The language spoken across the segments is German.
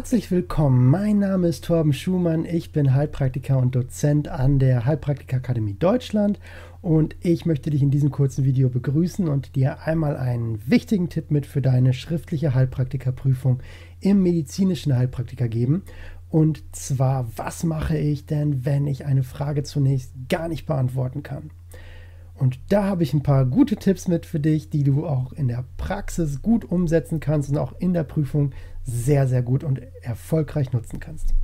Herzlich willkommen, mein Name ist Torben Schumann, ich bin Heilpraktiker und Dozent an der Heilpraktiker-Akademie Deutschland und ich möchte dich in diesem kurzen Video begrüßen und dir einmal einen wichtigen Tipp mit für deine schriftliche Heilpraktikerprüfung im medizinischen Heilpraktiker geben. Und zwar, was mache ich denn, wenn ich eine Frage zunächst gar nicht beantworten kann? Und da habe ich ein paar gute Tipps mit für dich, die du auch in der Praxis gut umsetzen kannst und auch in der Prüfung sehr, sehr gut und erfolgreich nutzen kannst.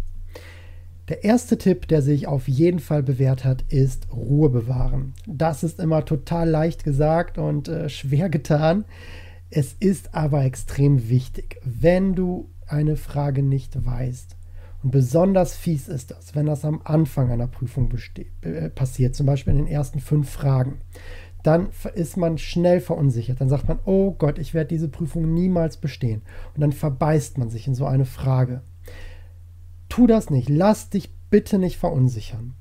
Der erste Tipp, der sich auf jeden Fall bewährt hat, ist Ruhe bewahren. Das ist immer total leicht gesagt und äh, schwer getan. Es ist aber extrem wichtig, wenn du eine Frage nicht weißt und besonders fies ist das, wenn das am Anfang einer Prüfung äh, passiert, zum Beispiel in den ersten fünf Fragen. Dann ist man schnell verunsichert. Dann sagt man, oh Gott, ich werde diese Prüfung niemals bestehen. Und dann verbeißt man sich in so eine Frage. Tu das nicht. Lass dich bitte nicht verunsichern.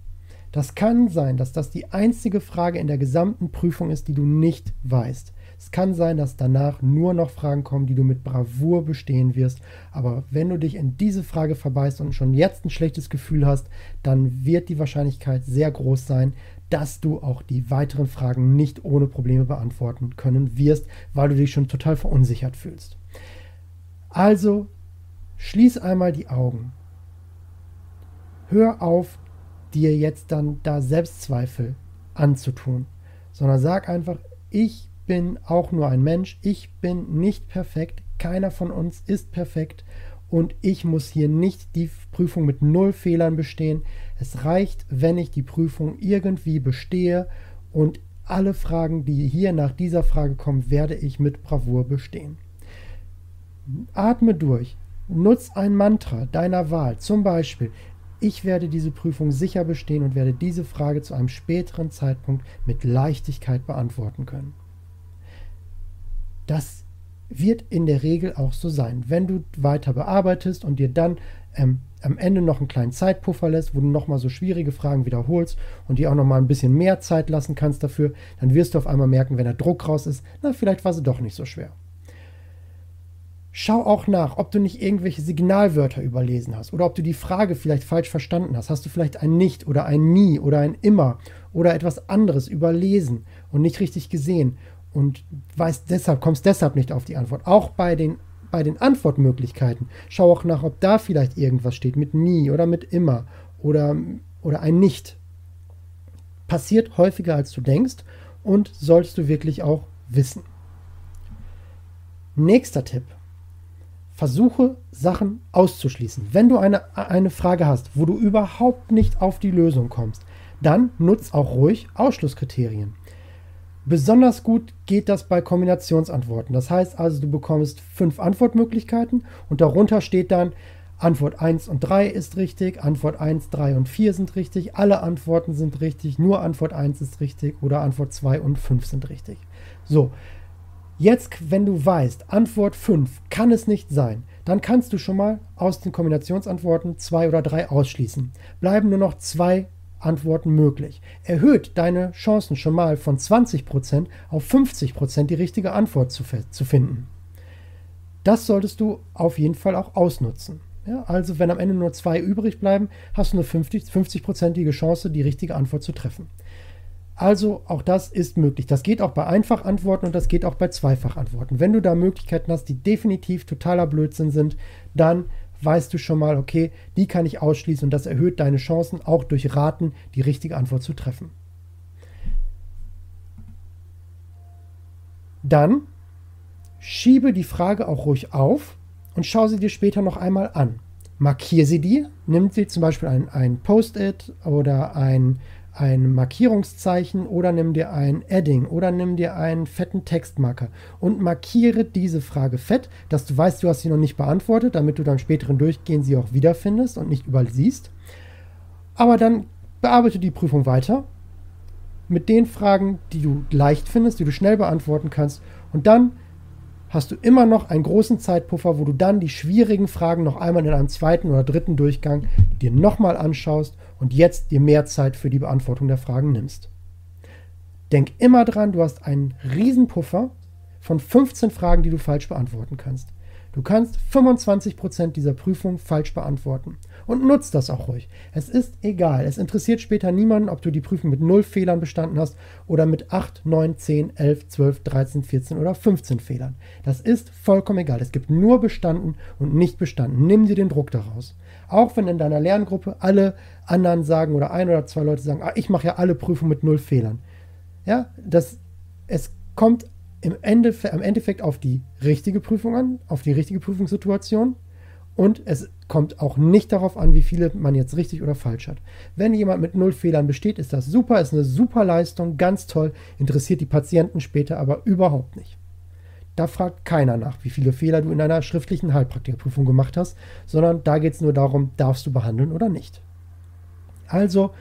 Das kann sein, dass das die einzige Frage in der gesamten Prüfung ist, die du nicht weißt. Es kann sein, dass danach nur noch Fragen kommen, die du mit Bravour bestehen wirst. Aber wenn du dich in diese Frage verbeißt und schon jetzt ein schlechtes Gefühl hast, dann wird die Wahrscheinlichkeit sehr groß sein, dass du auch die weiteren Fragen nicht ohne Probleme beantworten können wirst, weil du dich schon total verunsichert fühlst. Also schließ einmal die Augen. Hör auf, dir jetzt dann da Selbstzweifel anzutun, sondern sag einfach, ich bin auch nur ein Mensch, ich bin nicht perfekt, keiner von uns ist perfekt und ich muss hier nicht die Prüfung mit null Fehlern bestehen. Es reicht, wenn ich die Prüfung irgendwie bestehe und alle Fragen, die hier nach dieser Frage kommen, werde ich mit Bravour bestehen. Atme durch. Nutz ein Mantra deiner Wahl. Zum Beispiel, ich werde diese Prüfung sicher bestehen und werde diese Frage zu einem späteren Zeitpunkt mit Leichtigkeit beantworten können. Das wird in der Regel auch so sein. Wenn du weiter bearbeitest und dir dann ähm, am Ende noch einen kleinen Zeitpuffer lässt, wo du nochmal so schwierige Fragen wiederholst und dir auch nochmal ein bisschen mehr Zeit lassen kannst dafür, dann wirst du auf einmal merken, wenn der Druck raus ist, na, vielleicht war sie doch nicht so schwer. Schau auch nach, ob du nicht irgendwelche Signalwörter überlesen hast oder ob du die Frage vielleicht falsch verstanden hast. Hast du vielleicht ein Nicht oder ein Nie oder ein Immer oder etwas anderes überlesen und nicht richtig gesehen? Und weißt deshalb, kommst deshalb nicht auf die Antwort. Auch bei den, bei den Antwortmöglichkeiten. Schau auch nach, ob da vielleicht irgendwas steht mit nie oder mit immer oder, oder ein nicht. Passiert häufiger als du denkst und sollst du wirklich auch wissen. Nächster Tipp. Versuche Sachen auszuschließen. Wenn du eine, eine Frage hast, wo du überhaupt nicht auf die Lösung kommst, dann nutz auch ruhig Ausschlusskriterien. Besonders gut geht das bei Kombinationsantworten. Das heißt also, du bekommst fünf Antwortmöglichkeiten und darunter steht dann, Antwort 1 und 3 ist richtig, Antwort 1, 3 und 4 sind richtig, alle Antworten sind richtig, nur Antwort 1 ist richtig oder Antwort 2 und 5 sind richtig. So, jetzt, wenn du weißt, Antwort 5 kann es nicht sein, dann kannst du schon mal aus den Kombinationsantworten 2 oder 3 ausschließen. Bleiben nur noch zwei Antworten möglich. Erhöht deine Chancen schon mal von 20% auf 50% die richtige Antwort zu, zu finden. Das solltest du auf jeden Fall auch ausnutzen. Ja, also wenn am Ende nur zwei übrig bleiben, hast du eine 50-prozentige Chance, die richtige Antwort zu treffen. Also auch das ist möglich. Das geht auch bei Einfachantworten und das geht auch bei Zweifachantworten. Wenn du da Möglichkeiten hast, die definitiv totaler Blödsinn sind, dann weißt du schon mal, okay, die kann ich ausschließen und das erhöht deine Chancen, auch durch Raten die richtige Antwort zu treffen. Dann schiebe die Frage auch ruhig auf und schau sie dir später noch einmal an. Markiere sie dir, nimm sie zum Beispiel ein, ein Post-it oder ein ein Markierungszeichen oder nimm dir ein Adding oder nimm dir einen fetten Textmarker und markiere diese Frage fett, dass du weißt, du hast sie noch nicht beantwortet, damit du dann späteren Durchgehen sie auch wiederfindest und nicht überall siehst. Aber dann bearbeite die Prüfung weiter mit den Fragen, die du leicht findest, die du schnell beantworten kannst und dann hast du immer noch einen großen Zeitpuffer, wo du dann die schwierigen Fragen noch einmal in einem zweiten oder dritten Durchgang dir nochmal anschaust und jetzt dir mehr Zeit für die Beantwortung der Fragen nimmst. Denk immer dran, du hast einen Riesenpuffer von 15 Fragen, die du falsch beantworten kannst. Du kannst 25% dieser Prüfung falsch beantworten. Und nutzt das auch ruhig. Es ist egal. Es interessiert später niemanden, ob du die Prüfung mit 0 Fehlern bestanden hast oder mit 8, 9, 10, 11, 12, 13, 14 oder 15 Fehlern. Das ist vollkommen egal. Es gibt nur bestanden und nicht bestanden. Nimm dir den Druck daraus. Auch wenn in deiner Lerngruppe alle anderen sagen oder ein oder zwei Leute sagen, ah, ich mache ja alle Prüfungen mit 0 Fehlern. Ja, das, es kommt im Endeffekt, im Endeffekt auf die richtige Prüfung an, auf die richtige Prüfungssituation. Und es kommt auch nicht darauf an, wie viele man jetzt richtig oder falsch hat. Wenn jemand mit null Fehlern besteht, ist das super, ist eine super Leistung, ganz toll, interessiert die Patienten später aber überhaupt nicht. Da fragt keiner nach, wie viele Fehler du in einer schriftlichen Heilpraktikerprüfung gemacht hast, sondern da geht es nur darum, darfst du behandeln oder nicht. Also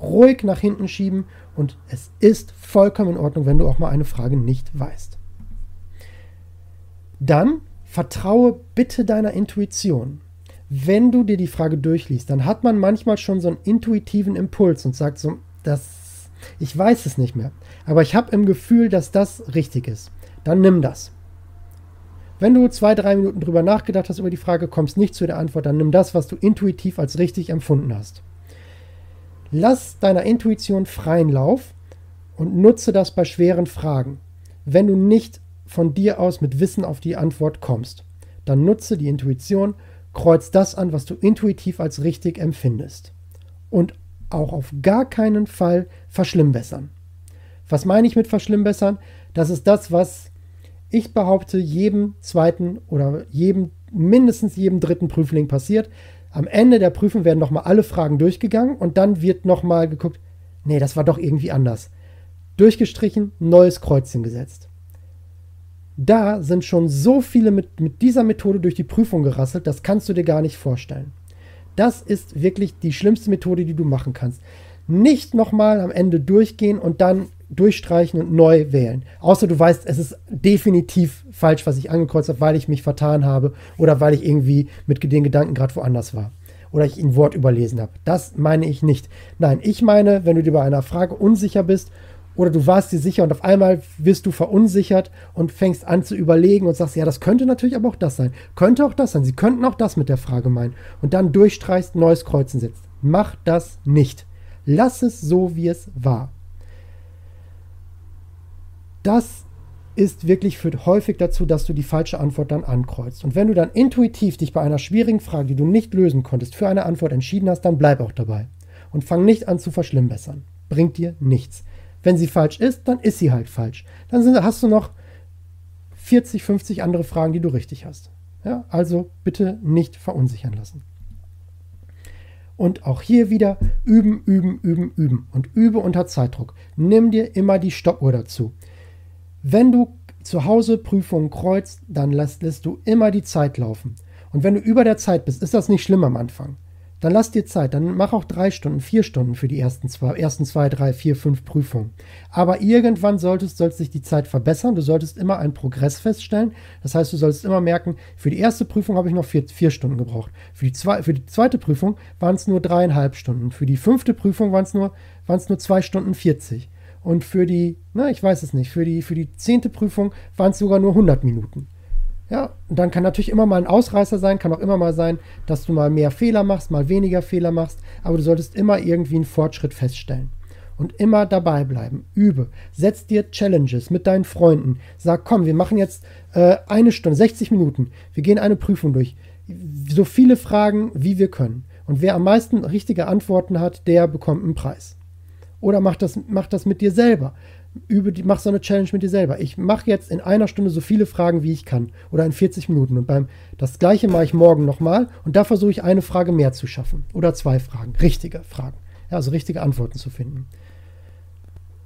ruhig nach hinten schieben und es ist vollkommen in Ordnung, wenn du auch mal eine Frage nicht weißt. Dann vertraue bitte deiner Intuition. Wenn du dir die Frage durchliest, dann hat man manchmal schon so einen intuitiven Impuls und sagt so, das, ich weiß es nicht mehr, aber ich habe im Gefühl, dass das richtig ist. Dann nimm das. Wenn du zwei, drei Minuten drüber nachgedacht hast über die Frage, kommst nicht zu der Antwort, dann nimm das, was du intuitiv als richtig empfunden hast. Lass deiner Intuition freien Lauf und nutze das bei schweren Fragen. Wenn du nicht von dir aus mit Wissen auf die Antwort kommst, dann nutze die Intuition, kreuz das an, was du intuitiv als richtig empfindest. Und auch auf gar keinen Fall verschlimmbessern. Was meine ich mit verschlimmbessern? Das ist das, was ich behaupte, jedem zweiten oder jedem, mindestens jedem dritten Prüfling passiert. Am Ende der Prüfung werden nochmal alle Fragen durchgegangen und dann wird nochmal geguckt, nee, das war doch irgendwie anders. Durchgestrichen, neues Kreuzchen gesetzt da sind schon so viele mit, mit dieser Methode durch die Prüfung gerasselt, das kannst du dir gar nicht vorstellen. Das ist wirklich die schlimmste Methode, die du machen kannst. Nicht nochmal am Ende durchgehen und dann durchstreichen und neu wählen. Außer du weißt, es ist definitiv falsch, was ich angekreuzt habe, weil ich mich vertan habe oder weil ich irgendwie mit den Gedanken gerade woanders war. Oder ich ein Wort überlesen habe. Das meine ich nicht. Nein, ich meine, wenn du dir bei einer Frage unsicher bist oder du warst dir sicher und auf einmal wirst du verunsichert und fängst an zu überlegen und sagst, ja, das könnte natürlich aber auch das sein. Könnte auch das sein. Sie könnten auch das mit der Frage meinen. Und dann durchstreichst, neues Kreuzen setzt. Mach das nicht. Lass es so, wie es war. Das ist wirklich führt häufig dazu, dass du die falsche Antwort dann ankreuzt. Und wenn du dann intuitiv dich bei einer schwierigen Frage, die du nicht lösen konntest, für eine Antwort entschieden hast, dann bleib auch dabei. Und fang nicht an zu verschlimmbessern. Bringt dir nichts. Wenn sie falsch ist, dann ist sie halt falsch. Dann sind, hast du noch 40, 50 andere Fragen, die du richtig hast. Ja, also bitte nicht verunsichern lassen. Und auch hier wieder üben, üben, üben, üben und übe unter Zeitdruck. Nimm dir immer die Stoppuhr dazu. Wenn du zu Hause Prüfungen kreuzt, dann lässt, lässt du immer die Zeit laufen. Und wenn du über der Zeit bist, ist das nicht schlimm am Anfang. Dann lass dir Zeit, dann mach auch drei Stunden, vier Stunden für die ersten zwei, ersten zwei, drei, vier, fünf Prüfungen. Aber irgendwann solltest, sollst sich die Zeit verbessern. Du solltest immer einen Progress feststellen. Das heißt, du solltest immer merken, für die erste Prüfung habe ich noch vier, vier Stunden gebraucht. Für die, zwei, für die zweite Prüfung waren es nur dreieinhalb Stunden. Für die fünfte Prüfung waren es nur, nur zwei Stunden 40. Und für die, na, ich weiß es nicht, für die, für die zehnte Prüfung waren es sogar nur 100 Minuten. Ja, dann kann natürlich immer mal ein Ausreißer sein, kann auch immer mal sein, dass du mal mehr Fehler machst, mal weniger Fehler machst, aber du solltest immer irgendwie einen Fortschritt feststellen. Und immer dabei bleiben. Übe. Setz dir Challenges mit deinen Freunden. Sag, komm, wir machen jetzt äh, eine Stunde, 60 Minuten. Wir gehen eine Prüfung durch. So viele Fragen, wie wir können. Und wer am meisten richtige Antworten hat, der bekommt einen Preis. Oder mach das, mach das mit dir selber übe die, mach so eine Challenge mit dir selber. Ich mache jetzt in einer Stunde so viele Fragen, wie ich kann. Oder in 40 Minuten. Und beim das gleiche mache ich morgen nochmal und da versuche ich eine Frage mehr zu schaffen. Oder zwei Fragen. Richtige Fragen. Ja, also richtige Antworten zu finden.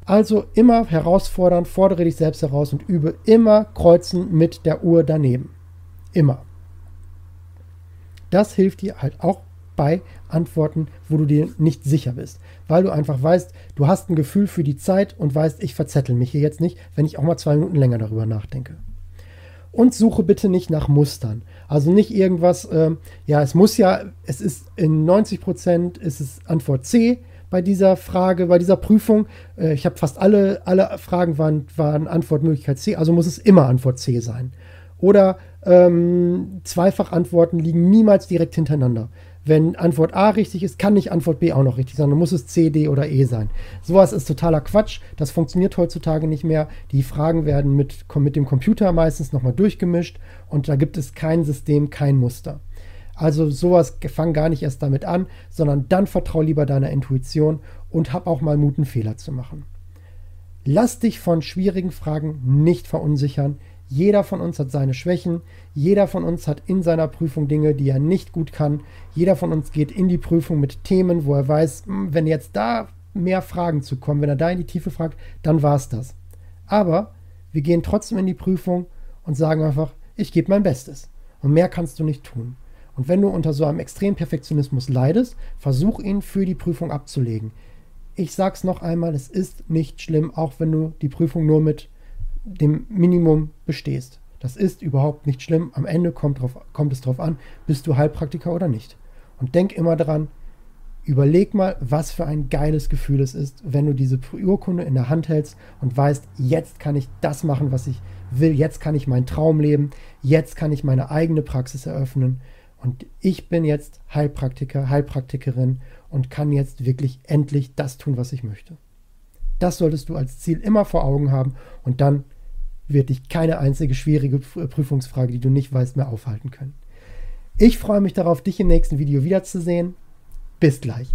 Also immer herausfordern, fordere dich selbst heraus und übe immer kreuzen mit der Uhr daneben. Immer. Das hilft dir halt auch bei Antworten, wo du dir nicht sicher bist. Weil du einfach weißt, du hast ein Gefühl für die Zeit und weißt, ich verzettel mich hier jetzt nicht, wenn ich auch mal zwei Minuten länger darüber nachdenke. Und suche bitte nicht nach Mustern. Also nicht irgendwas, äh, ja, es muss ja, es ist in 90 Prozent ist es Antwort C bei dieser Frage, bei dieser Prüfung. Äh, ich habe fast alle, alle Fragen waren, waren Antwortmöglichkeit C, also muss es immer Antwort C sein. Oder ähm, Zweifachantworten liegen niemals direkt hintereinander. Wenn Antwort A richtig ist, kann nicht Antwort B auch noch richtig sein. Dann muss es C, D oder E sein. Sowas ist totaler Quatsch. Das funktioniert heutzutage nicht mehr. Die Fragen werden mit, mit dem Computer meistens nochmal durchgemischt und da gibt es kein System, kein Muster. Also sowas fang gar nicht erst damit an, sondern dann vertrau lieber deiner Intuition und hab auch mal Mut, einen Fehler zu machen. Lass dich von schwierigen Fragen nicht verunsichern. Jeder von uns hat seine Schwächen. Jeder von uns hat in seiner Prüfung Dinge, die er nicht gut kann. Jeder von uns geht in die Prüfung mit Themen, wo er weiß, hm, wenn jetzt da mehr Fragen zu kommen, wenn er da in die Tiefe fragt, dann war es das. Aber wir gehen trotzdem in die Prüfung und sagen einfach, ich gebe mein Bestes. Und mehr kannst du nicht tun. Und wenn du unter so einem extremen Perfektionismus leidest, versuch ihn für die Prüfung abzulegen. Ich sag's noch einmal, es ist nicht schlimm, auch wenn du die Prüfung nur mit dem Minimum bestehst. Das ist überhaupt nicht schlimm. Am Ende kommt, drauf, kommt es darauf an, bist du Heilpraktiker oder nicht. Und denk immer dran, überleg mal, was für ein geiles Gefühl es ist, wenn du diese Urkunde in der Hand hältst und weißt, jetzt kann ich das machen, was ich will, jetzt kann ich meinen Traum leben, jetzt kann ich meine eigene Praxis eröffnen und ich bin jetzt Heilpraktiker, Heilpraktikerin und kann jetzt wirklich endlich das tun, was ich möchte. Das solltest du als Ziel immer vor Augen haben und dann wird dich keine einzige schwierige Prüfungsfrage, die du nicht weißt, mehr aufhalten können. Ich freue mich darauf, dich im nächsten Video wiederzusehen. Bis gleich.